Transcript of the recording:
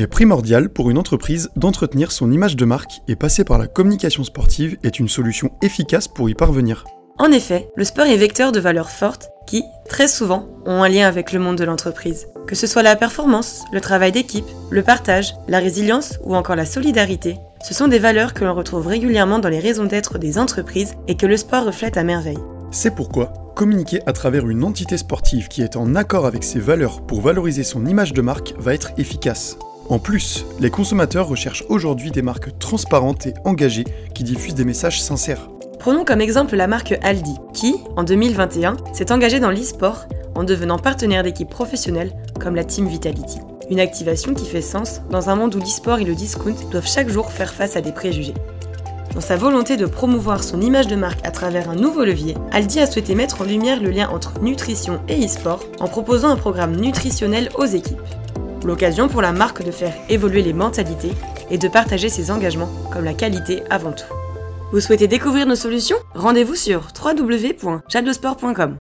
est primordial pour une entreprise d'entretenir son image de marque et passer par la communication sportive est une solution efficace pour y parvenir. En effet, le sport est vecteur de valeurs fortes qui, très souvent, ont un lien avec le monde de l'entreprise. Que ce soit la performance, le travail d'équipe, le partage, la résilience ou encore la solidarité, ce sont des valeurs que l'on retrouve régulièrement dans les raisons d'être des entreprises et que le sport reflète à merveille. C'est pourquoi communiquer à travers une entité sportive qui est en accord avec ses valeurs pour valoriser son image de marque va être efficace. En plus, les consommateurs recherchent aujourd'hui des marques transparentes et engagées qui diffusent des messages sincères. Prenons comme exemple la marque Aldi, qui, en 2021, s'est engagée dans l'e-sport en devenant partenaire d'équipes professionnelles comme la Team Vitality. Une activation qui fait sens dans un monde où l'e-sport et le discount doivent chaque jour faire face à des préjugés. Dans sa volonté de promouvoir son image de marque à travers un nouveau levier, Aldi a souhaité mettre en lumière le lien entre nutrition et e-sport en proposant un programme nutritionnel aux équipes. L'occasion pour la marque de faire évoluer les mentalités et de partager ses engagements comme la qualité avant tout. Vous souhaitez découvrir nos solutions? Rendez-vous sur www.jadosport.com.